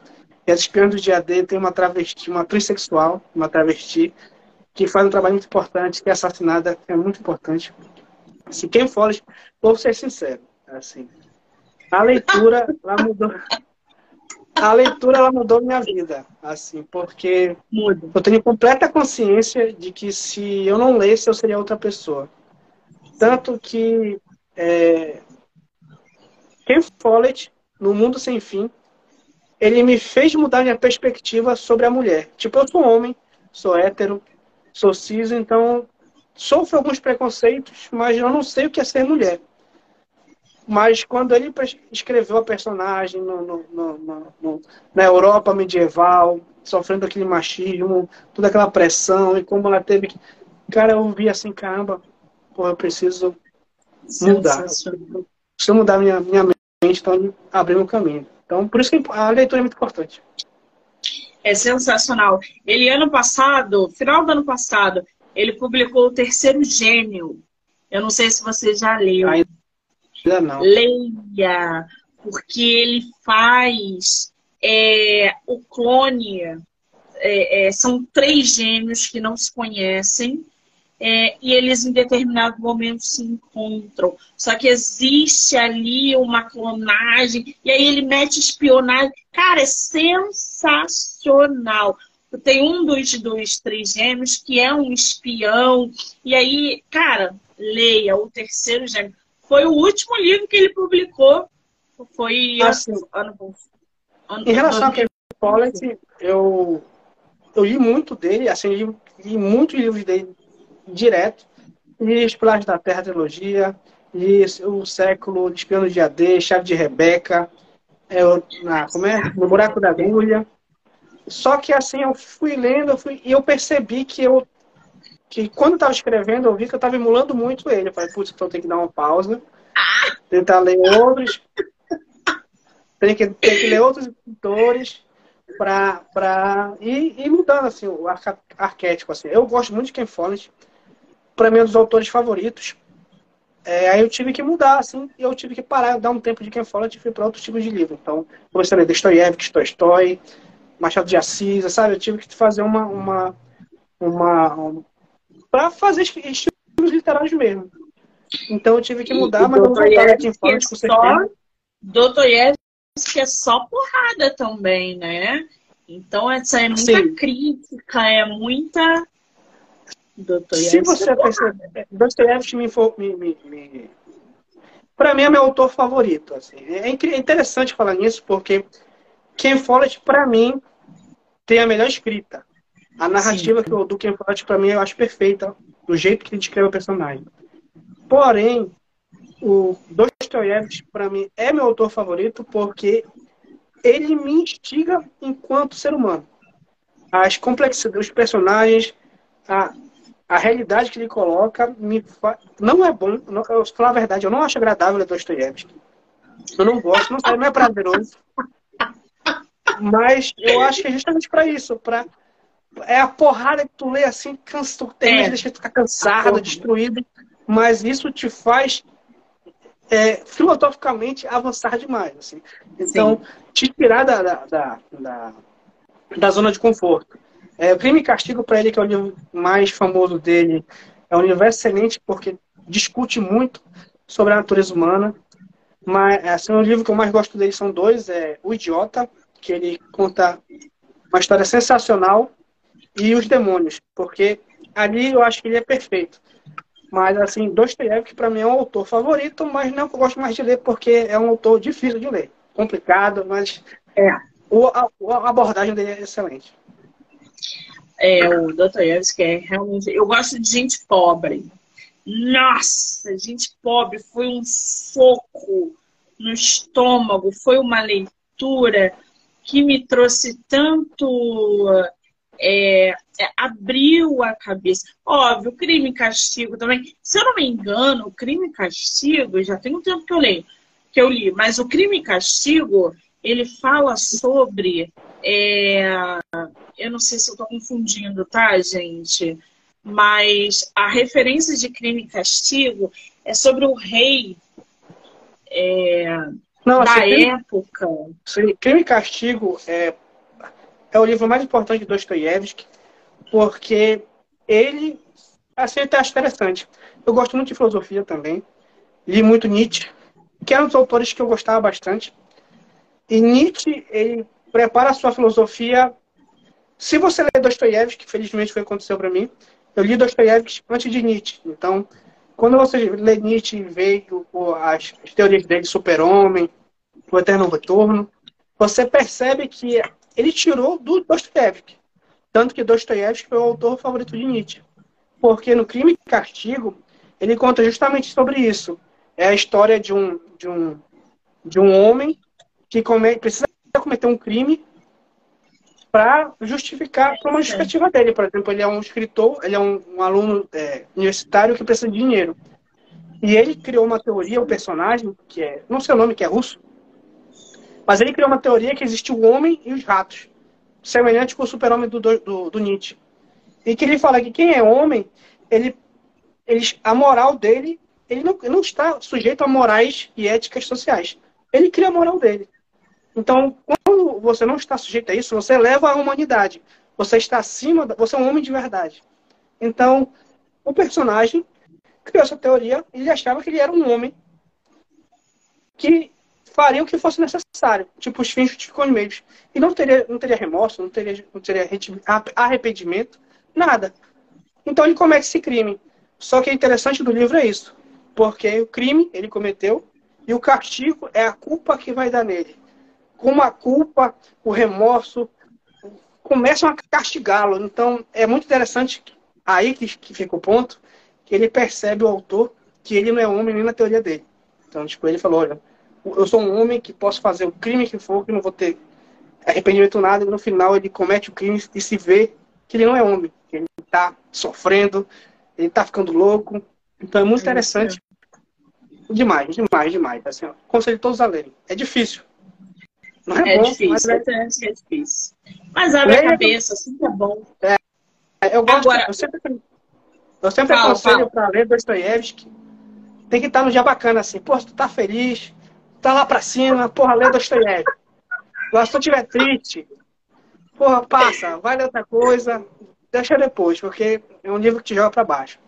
E as espiãs do dia D tem uma travesti, uma trissexual, uma travesti, que faz um trabalho muito importante, que é assassinada, é muito importante. Se quem for, vou ser sincero, assim, a leitura, ela mudou. A leitura ela mudou minha vida, assim, porque Muda. eu tenho completa consciência de que se eu não lesse, eu seria outra pessoa. Tanto que é, Ken Follett, no Mundo Sem Fim, ele me fez mudar minha perspectiva sobre a mulher. Tipo, eu sou homem, sou hétero, sou cis, então sofro alguns preconceitos, mas eu não sei o que é ser mulher. Mas quando ele escreveu a personagem no, no, no, na Europa medieval, sofrendo aquele machismo, toda aquela pressão, e como ela teve que. Cara, eu vi assim, caramba, pô, eu preciso mudar. Preciso mudar minha, minha mente, então abrir meu caminho. Então, por isso que a leitura é muito importante. É sensacional. Ele, ano passado, final do ano passado, ele publicou o terceiro gênio. Eu não sei se você já leu. Ainda não. Leia, porque ele faz é, o clone. É, é, são três gêmeos que não se conhecem é, e eles em determinado momento se encontram. Só que existe ali uma clonagem, e aí ele mete espionagem. Cara, é sensacional. Tem um dos, dos três gêmeos que é um espião, e aí, cara, leia o terceiro gêmeo. Foi o último livro que ele publicou. Foi assim, ano, ano, Em relação a Kevin Follett, eu, eu li muito dele, assim, li, li muitos livros dele direto. E Explorar da Terra trilogia, e o século de Espião de AD, Chave de Rebeca, é, na, como é? No Buraco da Agulha. Só que assim, eu fui lendo eu fui, e eu percebi que eu que quando eu estava escrevendo, eu vi que eu estava emulando muito ele. Eu falei, putz, então tem que dar uma pausa, tentar ler outros, tem que, tem que ler outros escritores para ir, ir mudando assim, o arquétipo. Assim. Eu gosto muito de Ken Follett, para mim, é um dos autores favoritos. É, aí eu tive que mudar, assim, e eu tive que parar, dar um tempo de quem fala, e fui para outros tipos de livro. Então, comecei a ler Dostoiévski, Tolstói, Machado de Assis, sabe? Eu tive que fazer uma... uma, uma um, para fazer estilos literários mesmo. Então eu tive que mudar, mas eu vou voltar aqui em fala, com certeza. Dostoiévski é só porrada também, né? Então essa é muita Sim. crítica, é muita se você perceber, Dostoiévski me, me, me, me para mim é meu autor favorito. Assim. É, é interessante falar nisso porque Ken Follett para mim tem a melhor escrita. A narrativa do Ken Follett para mim eu acho perfeita do jeito que ele descreve o personagem. Porém, o Dostoiévski para mim é meu autor favorito porque ele me instiga enquanto ser humano. As complexidades dos personagens, a, a realidade que ele coloca me fa... não é bom. Não, eu falar a verdade, eu não acho agradável Dostoiévski. Eu não gosto, não sei, não é prazeroso. Mas eu acho que é justamente para isso, para é a porrada que tu lê assim, cansa, tu tem, é. deixa tu ficar cansado, destruído, mas isso te faz é, filosoficamente avançar demais, assim. Então, Sim. te tirar da, da, da, da zona de conforto. É, o Crime e Castigo, para ele, que é o livro mais famoso dele, é um livro excelente porque discute muito sobre a natureza humana. Mas assim, o livro que eu mais gosto dele são dois, é O Idiota, que ele conta uma história sensacional, e Os Demônios, porque ali eu acho que ele é perfeito. Mas, assim, Dostoiévski, para mim, é um autor favorito, mas não que eu gosto mais de ler, porque é um autor difícil de ler. Complicado, mas é, a, a abordagem dele é excelente é, o Dostoiévski é realmente. Eu gosto de gente pobre. Nossa, gente pobre foi um soco no estômago, foi uma leitura que me trouxe tanto. É, é, abriu a cabeça. Óbvio, crime e castigo também. Se eu não me engano, o crime e castigo, já tem um tempo que eu leio, que eu li, mas o crime e castigo, ele fala sobre é, eu não sei se eu estou confundindo, tá, gente? Mas a referência de crime e castigo é sobre o rei é, não, da assim, época. Crime, crime e Castigo é, é o livro mais importante de Dostoiévski, porque ele, assim, acho interessante. Eu gosto muito de filosofia também. Li muito Nietzsche, que é um dos autores que eu gostava bastante. E Nietzsche, ele prepara a sua filosofia. Se você lê Dostoiévski, que felizmente foi o que aconteceu para mim, eu li Dostoiévski antes de Nietzsche. Então, quando você lê Nietzsche e vê as, as teorias dele, super-homem, o eterno retorno, você percebe que ele tirou do Dostoiévski. Tanto que Dostoiévski foi o autor favorito de Nietzsche. Porque no Crime e Castigo, ele conta justamente sobre isso. É a história de um, de um, de um homem que come, precisa cometer um crime para justificar, para uma justificativa dele. Por exemplo, ele é um escritor, ele é um, um aluno é, universitário que precisa de dinheiro. E ele criou uma teoria, o um personagem, que é, não sei o nome, que é russo, mas ele criou uma teoria que existe o homem e os ratos, semelhante com o super-homem do, do, do, Nietzsche. E que ele fala que quem é homem, ele, ele, a moral dele, ele não, não está sujeito a morais e éticas sociais. Ele cria a moral dele. Então, você não está sujeito a isso, você leva a humanidade. Você está acima, você é um homem de verdade. Então, o personagem criou essa teoria e ele achava que ele era um homem que faria o que fosse necessário, tipo os fins justificam os meios. E não teria, não teria remorso, não teria, não teria arrependimento, nada. Então ele comete esse crime. Só que o interessante do livro é isso, porque o crime ele cometeu e o castigo é a culpa que vai dar nele. Como a culpa, o remorso começam a castigá-lo. Então é muito interessante aí que, que fica o ponto que ele percebe o autor que ele não é homem nem na teoria dele. Então, tipo, ele falou, olha, eu sou um homem que posso fazer o crime que for, que não vou ter arrependimento nada, e no final ele comete o crime e se vê que ele não é homem, que ele está sofrendo, ele está ficando louco. Então é muito interessante. Demais, demais, demais. Assim, ó, conselho todos a lerem. É difícil. Não é, é bom, difícil, mas é... é difícil. Mas abre Leia... a cabeça, assim é bom. É, eu gosto, Agora... eu sempre eu sempre fala, aconselho para ler Dostoiévski. Tem que estar no dia bacana, assim. Pô, se tu tá feliz, tá lá pra cima, porra, lê Dostoiévski. Agora, se tu estiver triste, porra, passa, vai ler outra coisa, deixa depois, porque é um livro que te joga pra baixo.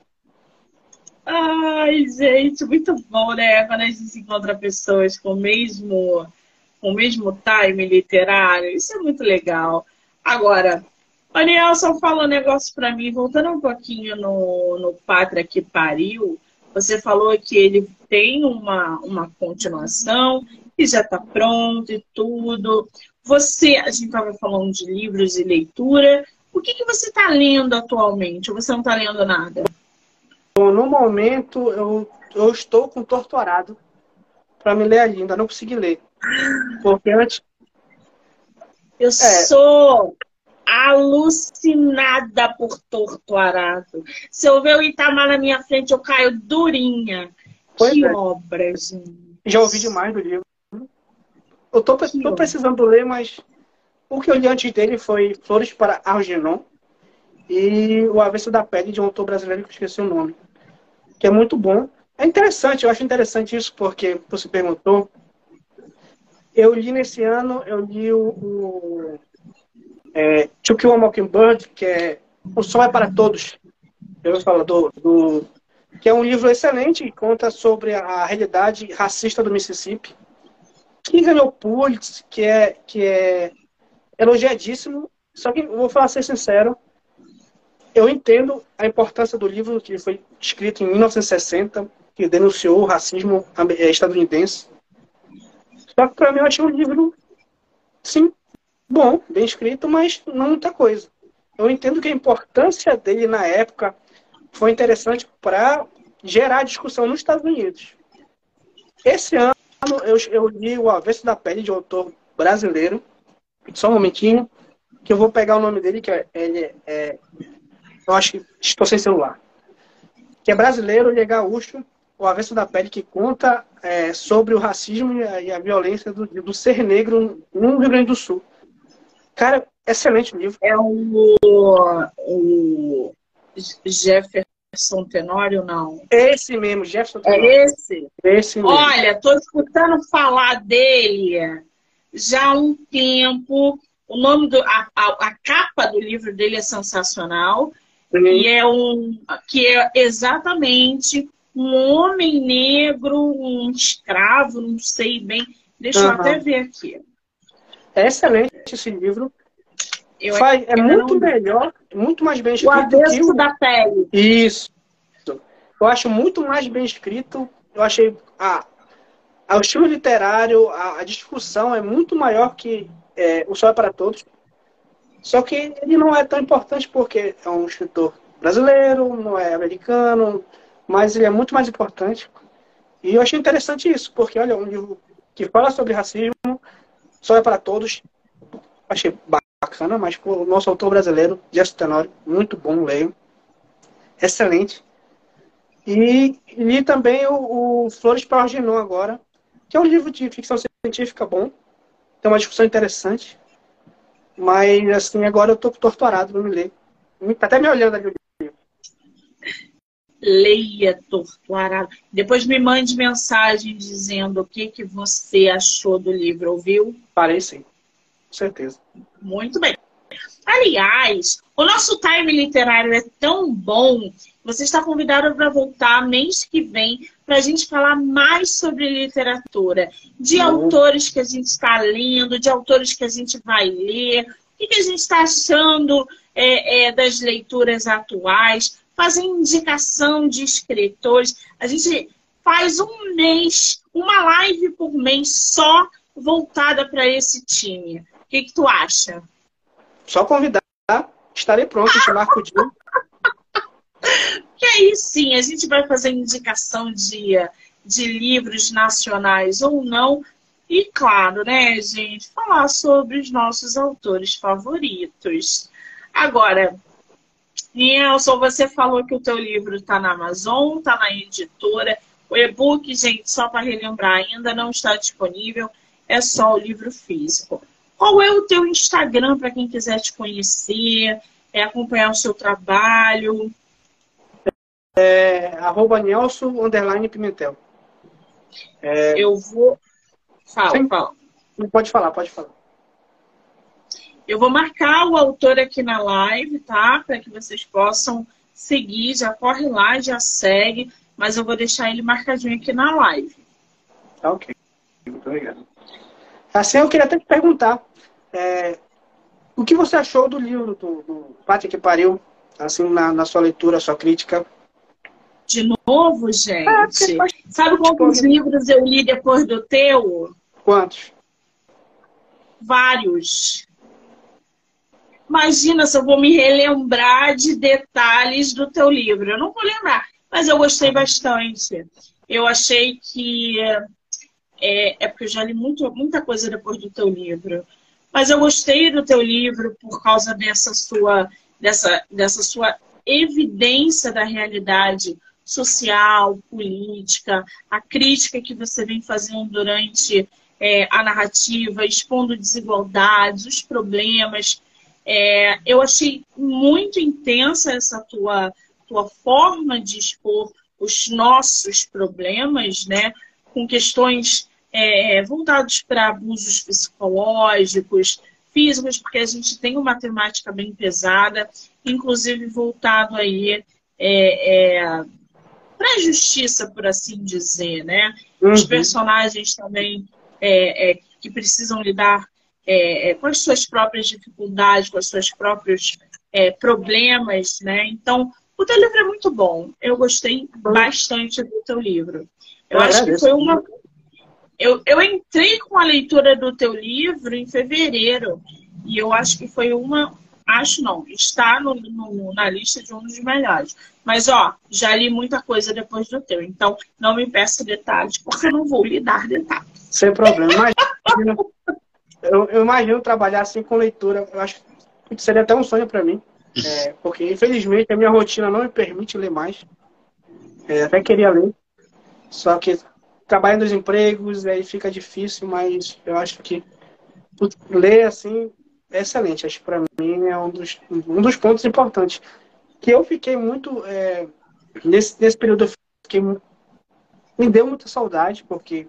Ai, gente, muito bom, né? Quando a gente se encontra pessoas com o mesmo, o mesmo time literário, isso é muito legal. Agora, o Nelson falou um negócio para mim, voltando um pouquinho no, no Pátria que Pariu, você falou que ele tem uma, uma continuação, que já está pronto e tudo. Você, a gente estava falando de livros e leitura. O que, que você está lendo atualmente? Ou você não está lendo nada? Bom, no momento, eu, eu estou com Torturado para me ler ainda. Não consegui ler. Porque antes. Eu é. sou alucinada por torto arado. Se eu ver o Itamar na minha frente, eu caio durinha. Pois que é. obra, gente. Já ouvi demais do livro. Eu tô, tô precisando ler, mas o que eu li antes dele foi Flores para Argenon e O Avesso da Pele, de um autor brasileiro que eu esqueci o nome. Que é muito bom. É interessante, eu acho interessante isso, porque você perguntou. Eu li nesse ano, eu li o, o é, To Kill a Mockingbird, que é O Sol é para Todos, eu falo do, do, que é um livro excelente que conta sobre a realidade racista do Mississippi, que ganhou Pulitzer, que é, que é elogiadíssimo, só que vou falar ser sincero, eu entendo a importância do livro que foi escrito em 1960, que denunciou o racismo estadunidense. Só que para mim eu achei um livro, sim, bom, bem escrito, mas não muita coisa. Eu entendo que a importância dele na época foi interessante para gerar discussão nos Estados Unidos. Esse ano eu, eu li O Avesso da Pele, de autor brasileiro. Só um momentinho, que eu vou pegar o nome dele, que é, ele é. Eu acho que estou sem celular. Que é brasileiro, ele é gaúcho. O Avesso da Pele, que conta é, sobre o racismo e a, e a violência do, do ser negro no Rio Grande do Sul. Cara, excelente livro. É o, o Jefferson Tenório, não? Esse mesmo, Jefferson é Tenório. É esse? Esse mesmo. Olha, tô escutando falar dele já há um tempo. O nome do. A, a, a capa do livro dele é sensacional. Uhum. E é um. Que é exatamente um homem negro, um escravo, não sei bem. Deixa uhum. eu até ver aqui. É excelente esse livro. Eu Faz, é muito não... melhor, muito mais bem escrito. O avesso da pele. Isso. Eu acho muito mais bem escrito. Eu achei a, o estilo literário, a, a, discussão é muito maior que é, O Sol é para Todos. Só que ele não é tão importante porque é um escritor brasileiro, não é americano, mas ele é muito mais importante. E eu achei interessante isso, porque olha, um livro que fala sobre racismo, só é para todos. Achei bacana, mas o nosso autor brasileiro, Jesse Tenório, muito bom, leio. Excelente. E li também o, o Flores para Argenon agora, que é um livro de ficção científica bom. Tem uma discussão interessante. Mas, assim, agora eu tô torturado para me ler. Tá até me olhando ali leia Torturado. Depois me mande mensagem dizendo o que, que você achou do livro, ouviu? Parei sim, com certeza. Muito bem. Aliás, o nosso time literário é tão bom. Você está convidado para voltar mês que vem para a gente falar mais sobre literatura, de uhum. autores que a gente está lendo, de autores que a gente vai ler, o que, a gente está achando é, é, das leituras atuais fazer indicação de escritores. A gente faz um mês, uma live por mês só voltada para esse time. O que, que tu acha? Só convidar, estarei pronto, te marco o dia. que aí sim, a gente vai fazer indicação de, de livros nacionais ou não. E claro, né, gente, falar sobre os nossos autores favoritos. Agora, Nelson, você falou que o teu livro está na Amazon, está na editora. O e-book, gente, só para relembrar, ainda não está disponível. É só o livro físico. Qual é o teu Instagram para quem quiser te conhecer, é, acompanhar o seu trabalho? É, arroba Nelson, underline Pimentel. É... Eu vou... Fala, Sim. fala. Pode falar, pode falar. Eu vou marcar o autor aqui na live, tá? Para que vocês possam seguir. Já corre lá, já segue. Mas eu vou deixar ele marcadinho aqui na live. Tá ok. Muito obrigado. Assim, eu queria até te perguntar. É, o que você achou do livro do, do Pátria que Pariu? Assim, na, na sua leitura, sua crítica? De novo, gente? Ah, Sabe quantos livros eu li depois do teu? Quantos? Vários. Imagina se eu vou me relembrar de detalhes do teu livro. Eu não vou lembrar, mas eu gostei bastante. Eu achei que. É, é porque eu já li muito, muita coisa depois do teu livro. Mas eu gostei do teu livro por causa dessa sua, dessa, dessa sua evidência da realidade social, política, a crítica que você vem fazendo durante é, a narrativa, expondo desigualdades, os problemas é, eu achei muito intensa essa tua, tua forma de expor os nossos problemas, né? Com questões é, voltadas para abusos psicológicos, físicos, porque a gente tem uma temática bem pesada, inclusive voltado aí é, é, para a justiça, por assim dizer, né? Uhum. Os personagens também é, é, que precisam lidar é, é, com as suas próprias dificuldades, com os seus próprios é, problemas, né? Então, o teu livro é muito bom. Eu gostei bastante do teu livro. Eu, eu acho que foi uma. Eu, eu entrei com a leitura do teu livro em fevereiro e eu acho que foi uma. Acho não, está no, no, na lista de um dos melhores. Mas, ó, já li muita coisa depois do teu. Então, não me peça detalhes, porque eu não vou lhe dar detalhes. Sem problema. Imagina, eu, eu, imagino trabalhar assim com leitura. Eu acho que seria até um sonho para mim. É, porque, infelizmente, a minha rotina não me permite ler mais. É, até queria ler. Só que trabalho nos empregos, aí fica difícil, mas eu acho que ler assim é excelente. Acho que para mim é um dos, um dos pontos importantes. Que eu fiquei muito. É, nesse, nesse período, eu fiquei, me deu muita saudade, porque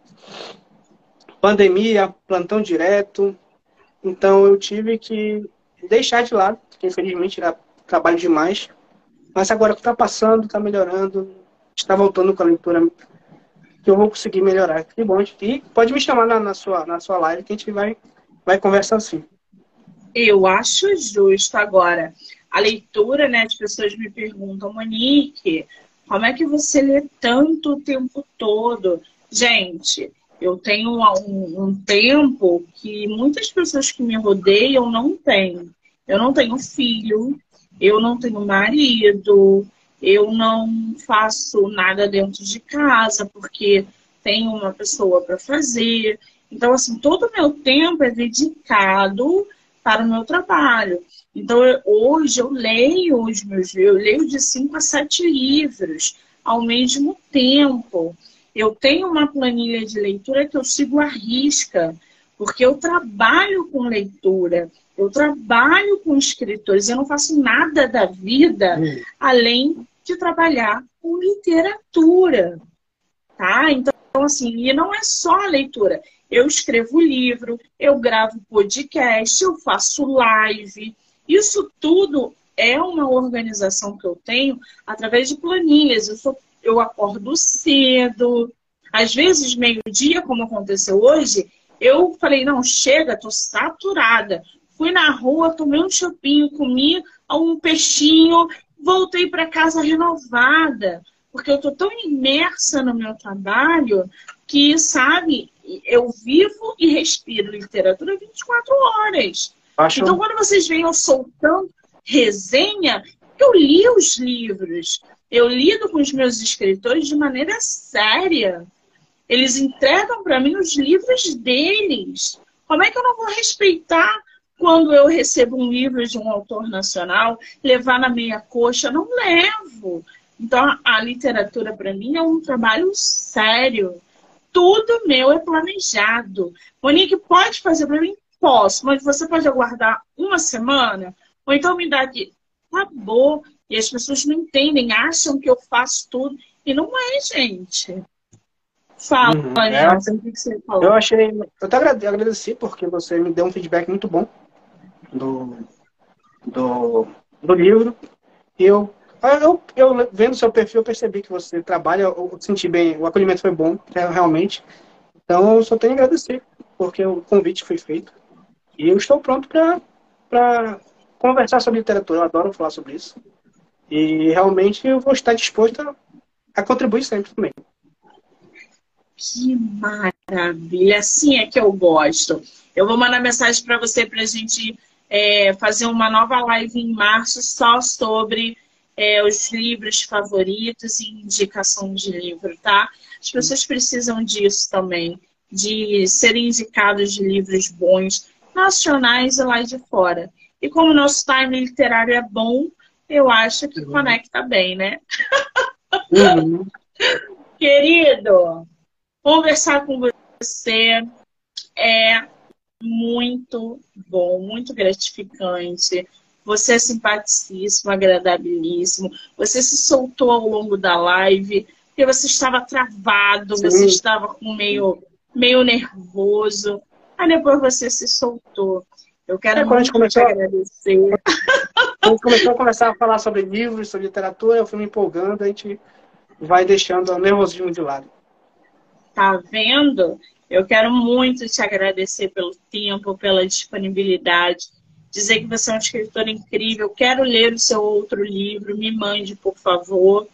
pandemia, plantão direto. Então eu tive que deixar de lado, porque infelizmente era trabalho demais. Mas agora que está passando, está melhorando, está voltando com a leitura que eu vou conseguir melhorar. Que bom. E pode me chamar na, na, sua, na sua live que a gente vai, vai conversar assim. Eu acho justo agora. A leitura, né? As pessoas me perguntam, Monique, como é que você lê tanto o tempo todo? Gente, Eu tenho um, um tempo que muitas pessoas que me rodeiam não têm. Eu não tenho filho, eu não tenho marido, eu não faço nada dentro de casa porque tenho uma pessoa para fazer. Então, assim, todo o meu tempo é dedicado para o meu trabalho. Então, eu, hoje eu leio os meus eu leio de 5 a 7 livros ao mesmo tempo. Eu tenho uma planilha de leitura que eu sigo à risca, porque eu trabalho com leitura, eu trabalho com escritores, eu não faço nada da vida hum. além de trabalhar com literatura. Tá? Então, assim, e não é só a leitura. Eu escrevo livro, eu gravo podcast, eu faço live. Isso tudo é uma organização que eu tenho através de planilhas. Eu, sou, eu acordo cedo, às vezes meio-dia, como aconteceu hoje, eu falei, não, chega, tô saturada. Fui na rua, tomei um chopinho, comi um peixinho, voltei para casa renovada, porque eu tô tão imersa no meu trabalho que, sabe, eu vivo e respiro literatura 24 horas. Acho... Então, quando vocês veem eu soltando resenha, eu li os livros. Eu lido com os meus escritores de maneira séria. Eles entregam para mim os livros deles. Como é que eu não vou respeitar quando eu recebo um livro de um autor nacional, levar na meia coxa? Não levo. Então, a literatura para mim é um trabalho sério. Tudo meu é planejado. Monique, pode fazer para mim? Posso, mas você pode aguardar uma semana? Ou então me dá aqui. Acabou. E as pessoas não entendem, acham que eu faço tudo. E não é, gente. Fala, uhum. é, você falou. Eu achei. Eu até agradeci porque você me deu um feedback muito bom do, do, do livro. E eu, eu, eu, vendo seu perfil, eu percebi que você trabalha, eu senti bem, o acolhimento foi bom, é, realmente. Então, eu só tenho a agradecer, porque o convite foi feito. E eu estou pronto para conversar sobre literatura. Eu adoro falar sobre isso. E realmente eu vou estar disposto a, contribuir sempre também. Que maravilha! Assim é que eu gosto. Eu vou mandar mensagem para você para a gente é, fazer uma nova live em março só sobre é, os livros favoritos e indicação de livro, tá? As pessoas precisam disso também, de serem indicados de livros bons, nacionais e lá de fora. E como o nosso time literário é bom, eu acho que uhum. conecta bem, né? Uhum. Querido, Conversar com você é muito bom, muito gratificante. Você é simpaticíssimo, agradabilíssimo. Você se soltou ao longo da live, porque você estava travado, Sim. você estava com meio, meio nervoso. Aí depois você se soltou. Eu quero é, muito começou, te agradecer. Quando a gente começou a começar a falar sobre livros, sobre literatura, eu fui me empolgando, a gente vai deixando o nervosismo de lado tá vendo? Eu quero muito te agradecer pelo tempo, pela disponibilidade, dizer que você é um escritor incrível. Quero ler o seu outro livro, me mande, por favor.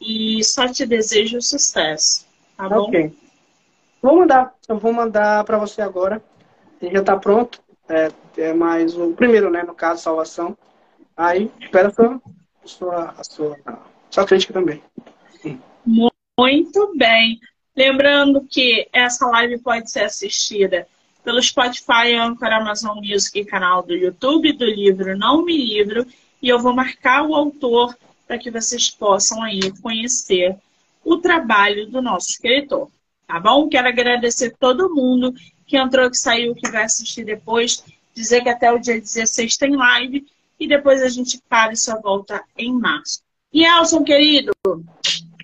E só te desejo sucesso, tá bom? Ok. Vou mandar, eu vou mandar para você agora. Ele já está pronto. É, é mais o primeiro, né? No caso, salvação. Aí, espera a sua, a sua, a sua, sua crítica também. Muito bem. Lembrando que essa live pode ser assistida pelo Spotify, Anchor, Amazon Music e canal do YouTube do livro Não Me Livro. E eu vou marcar o autor para que vocês possam aí conhecer o trabalho do nosso escritor. Tá bom? Quero agradecer todo mundo que entrou, que saiu, que vai assistir depois. Dizer que até o dia 16 tem live e depois a gente para e só volta em março. E Elson, querido,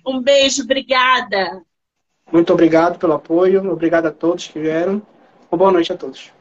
um beijo, obrigada. Muito obrigado pelo apoio, obrigado a todos que vieram. Uma boa noite a todos.